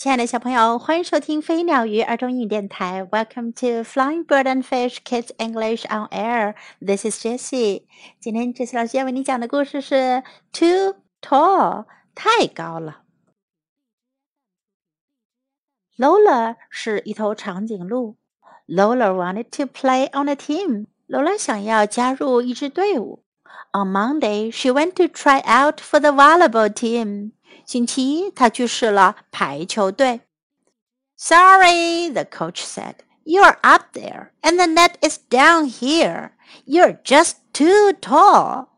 亲爱的小朋友，欢迎收听飞鸟鱼儿童英语电台。Welcome to Flying Bird and Fish Kids English on Air. This is Jessie. 今天 Jessie 老师要为你讲的故事是 Too Tall，太高了。Lola 是一头长颈鹿。Lola wanted to play on a team. Lola 想要加入一支队伍。On Monday, she went to try out for the volleyball team. 星期一，他去试了排球队。Sorry, the coach said. You're up there, and the net is down here. You're just too tall.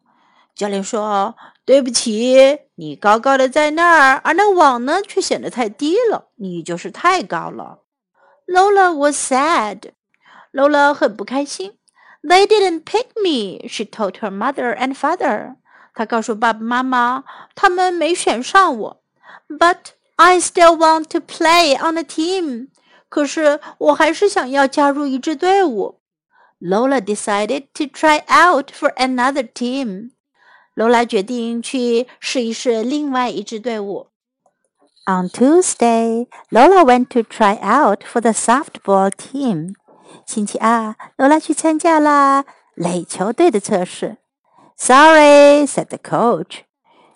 教练说：“对不起，你高高的在那儿，而那网呢却显得太低了。你就是太高了。” Lola was sad. Lola 很不开心。They didn't pick me, she told her mother and father. 他告诉爸爸妈妈，他们没选上我。But I still want to play on a team。可是我还是想要加入一支队伍。Lola decided to try out for another team。Lola 决定去试一试另外一支队伍。On Tuesday, Lola went to try out for the softball team。星期二，Lola 去参加了垒球队的测试。 Sorry, said the coach.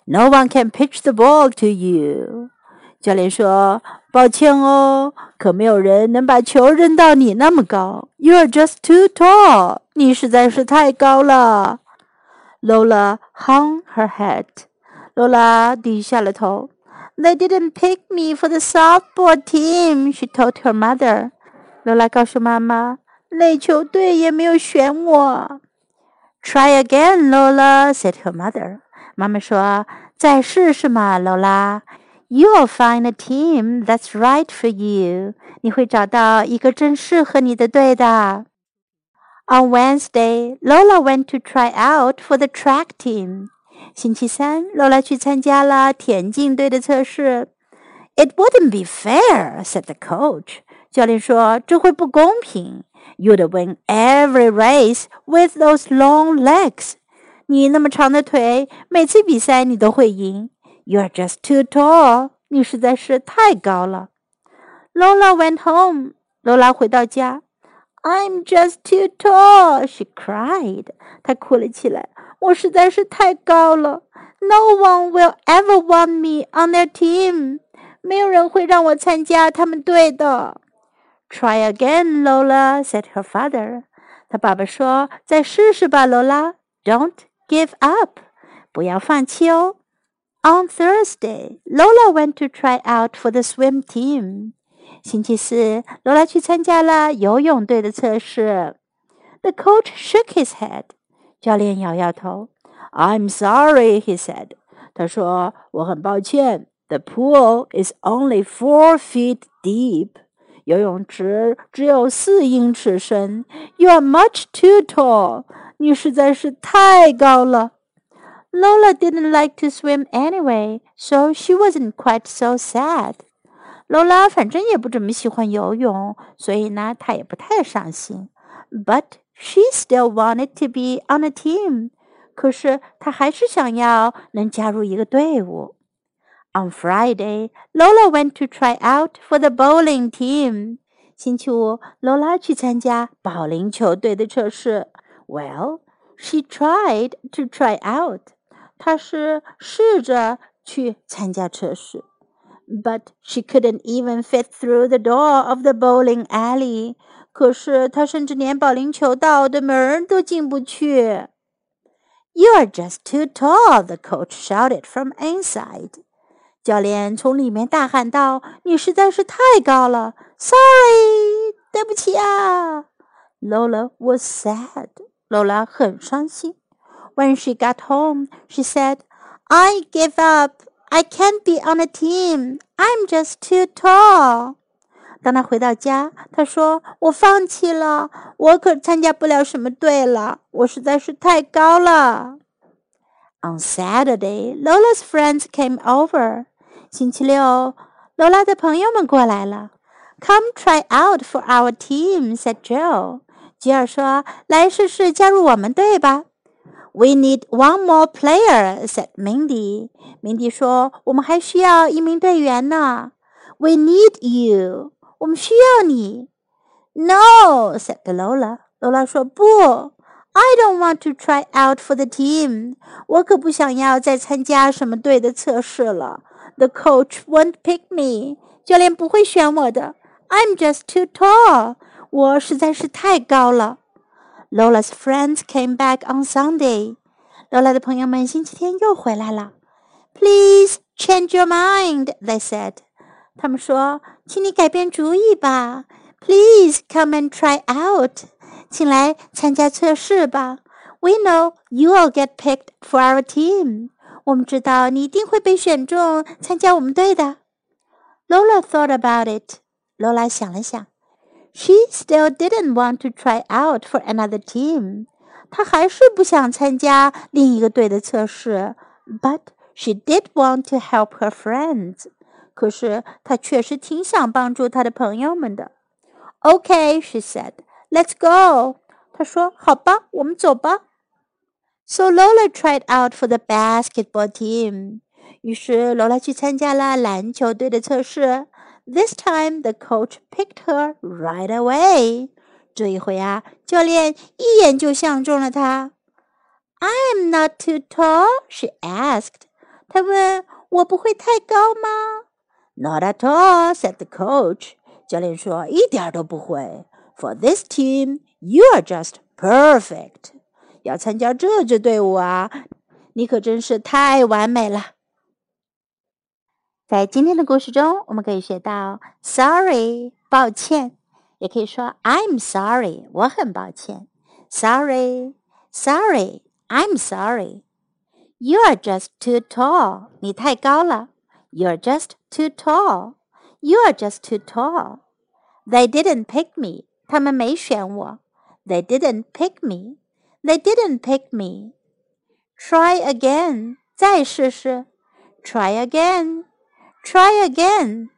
No one can pitch the ball to you. 教练说：“抱歉哦，可没有人能把球扔到你那么高。You're just too tall. 你实在是太高了。” Lola hung her head. Lola 低下了头。They didn't pick me for the softball team, she told her mother. Lola 告诉妈妈，垒球队也没有选我。 Try again, Lola," said her mother. 妈妈说：“再试试嘛，Lola. You'll find a team that's right for you. 你会找到一个正适合你的队的。” On Wednesday, Lola went to try out for the track team. 星期三，Lola 去参加了田径队的测试。It wouldn't be fair, said the coach. 教练说这会不公平。 ” You'd win every race with those long legs. 你那么长的腿，每次比赛你都会赢。You're just too tall. 你实在是太高了。Lola went home. 罗拉回到家。I'm just too tall. She cried. 她哭了起来。我实在是太高了。No one will ever want me on their team. 没有人会让我参加他们队的。 Try again, Lola," said her father. 他爸爸说：“再试试吧，罗拉。Don't give up，不要放弃哦。” On Thursday, Lola went to try out for the swim team. 星期四，罗拉去参加了游泳队的测试。The coach shook his head. 教练摇摇头。I'm sorry, he said. 他说：“我很抱歉。The pool is only four feet deep.” 游泳池只有四英尺深。You are much too tall. 你实在是太高了。Lola didn't like to swim anyway, so she wasn't quite so sad. Lola 反正也不怎么喜欢游泳，所以呢，她也不太伤心。But she still wanted to be on a team. 可是她还是想要能加入一个队伍。on Friday, Lola went to try out for the bowling team. 星期五，罗拉去参加保龄球队的测试。Well, she tried to try out. 她是试着去参加测试。But she couldn't even fit through the door of the bowling alley. 可是她甚至连保龄球道的门都进不去。You are just too tall, the coach shouted from inside. 教练从里面大喊道：“你实在是太高了！”Sorry，对不起啊。Lola was sad. Lola 很伤心。When she got home, she said, "I give up. I can't be on a team. I'm just too tall." 当她回到家，她说：“我放弃了，我可参加不了什么队了，我实在是太高了。” On Saturday, Lola's friends came over. 星期六，罗拉的朋友们过来了。Come try out for our team," said Joe. 吉尔说：“来试试加入我们队吧。” We need one more player," said Mindy. Mindy 说：“我们还需要一名队员呢。” We need you. 我们需要你。No, said Lola. Lola 说不。I don't want to try out for the team. 我可不想要再参加什么队的测试了。 The coach won't pick me. 教练不会选我的。I'm just too tall. 我实在是太高了。Lola's friends came back on Sunday. Lola 的朋友们星期天又回来了。Please change your mind, they said. 他们说，请你改变主意吧。Please come and try out. 请来参加测试吧。We know you will get picked for our team. 我们知道你一定会被选中参加我们队的。Lola thought about it. Lola 想了想，She still didn't want to try out for another team. 她还是不想参加另一个队的测试。But she did want to help her friends. 可是她确实挺想帮助她的朋友们的。Okay, she said. Let's go. 她说：“好吧，我们走吧。” So Lola tried out for the basketball team. 于是罗拉去参加了篮球队的测试。This time the coach picked her right away. 这一回啊，教练一眼就相中了她。I'm not too tall, she asked. 她问：“我不会太高吗？”Not at all, said the coach. 教练说：“一点都不会。” For this team, you are just perfect. 要参加这支队伍啊，你可真是太完美了。在今天的故事中，我们可以学到 “sorry” 抱歉，也可以说 “I'm sorry” 我很抱歉。Sorry, sorry, I'm sorry. You are just too tall. 你太高了。You're just too tall. You are just too tall. They didn't pick me. 他们没选我。They didn't pick me. They didn't pick me. Try again. 再试试。Try again. Try again.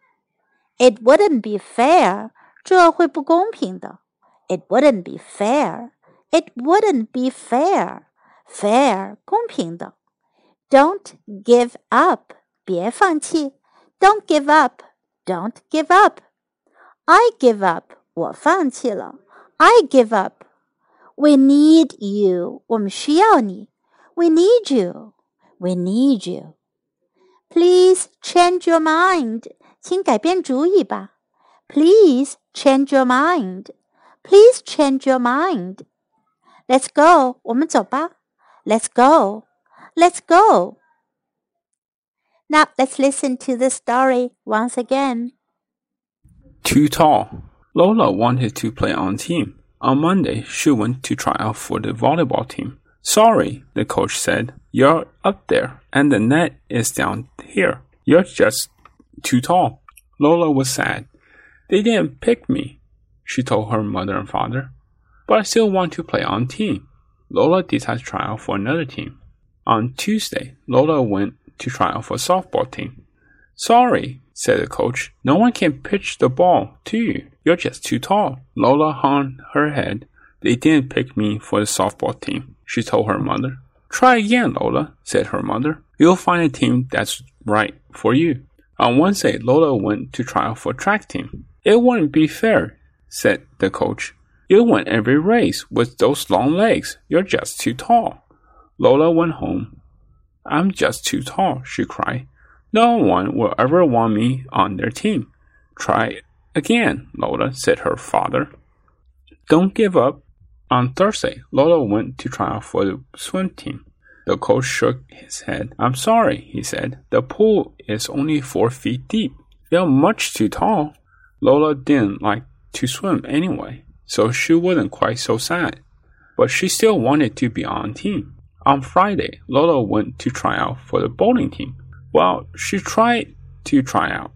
It wouldn't be fair. 这会不公平的。It wouldn't be fair. It wouldn't be fair. Fair 公平的。Don't give up. 别放弃。Don't give up. Don't give up. I give up. 我放弃了。I give up. We need you. 我们需要你。We need you. We need you. Please change your mind. 请改变主意吧。Please change your mind. Please change your mind. Let's go. 我们走吧。Let's go. Let's go. Now let's listen to the story once again. Too tall. Lola wanted to play on team. On Monday, she went to try out for the volleyball team. Sorry, the coach said. You're up there, and the net is down here. You're just too tall. Lola was sad. They didn't pick me, she told her mother and father. But I still want to play on team. Lola decided to try out for another team. On Tuesday, Lola went to try out for a softball team. Sorry, said the coach. No one can pitch the ball to you. You're just too tall. Lola hung her head. They didn't pick me for the softball team, she told her mother. Try again, Lola, said her mother. You'll find a team that's right for you. On Wednesday, Lola went to out for track team. It wouldn't be fair, said the coach. You win every race with those long legs. You're just too tall. Lola went home. I'm just too tall, she cried. No one will ever want me on their team. Try again, Lola, said her father. Don't give up. On Thursday, Lola went to try out for the swim team. The coach shook his head. I'm sorry, he said. The pool is only four feet deep. You're much too tall. Lola didn't like to swim anyway, so she wasn't quite so sad. But she still wanted to be on team. On Friday, Lola went to try out for the bowling team. Well, she tried to try out,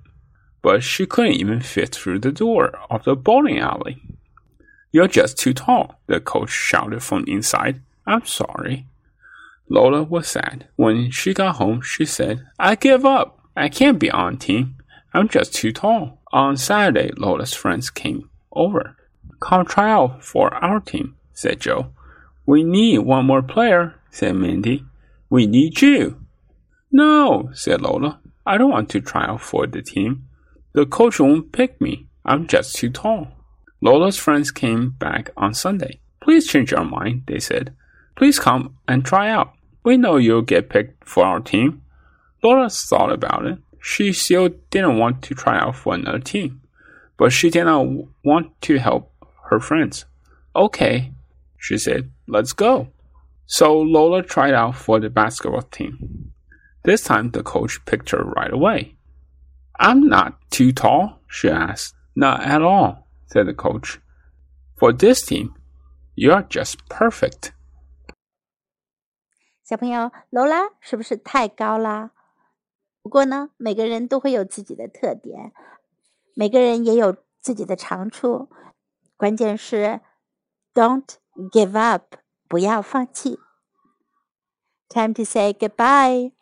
but she couldn't even fit through the door of the bowling alley. You're just too tall, the coach shouted from inside. I'm sorry. Lola was sad. When she got home, she said, I give up. I can't be on team. I'm just too tall. On Saturday, Lola's friends came over. Come try out for our team, said Joe. We need one more player, said Mindy. We need you. No, said Lola. I don't want to try out for the team. The coach won't pick me. I'm just too tall. Lola's friends came back on Sunday. Please change your mind, they said. Please come and try out. We know you'll get picked for our team. Lola thought about it. She still didn't want to try out for another team, but she did not want to help her friends. Okay, she said, let's go. So Lola tried out for the basketball team. This time the coach picked her right away. I'm not too tall, she asked. Not at all, said the coach. For this team, you're just perfect. 小朋友，劳拉是不是太高啦？不过呢，每个人都会有自己的特点，每个人也有自己的长处。关键是，Don't give up，不要放弃。Time to say goodbye.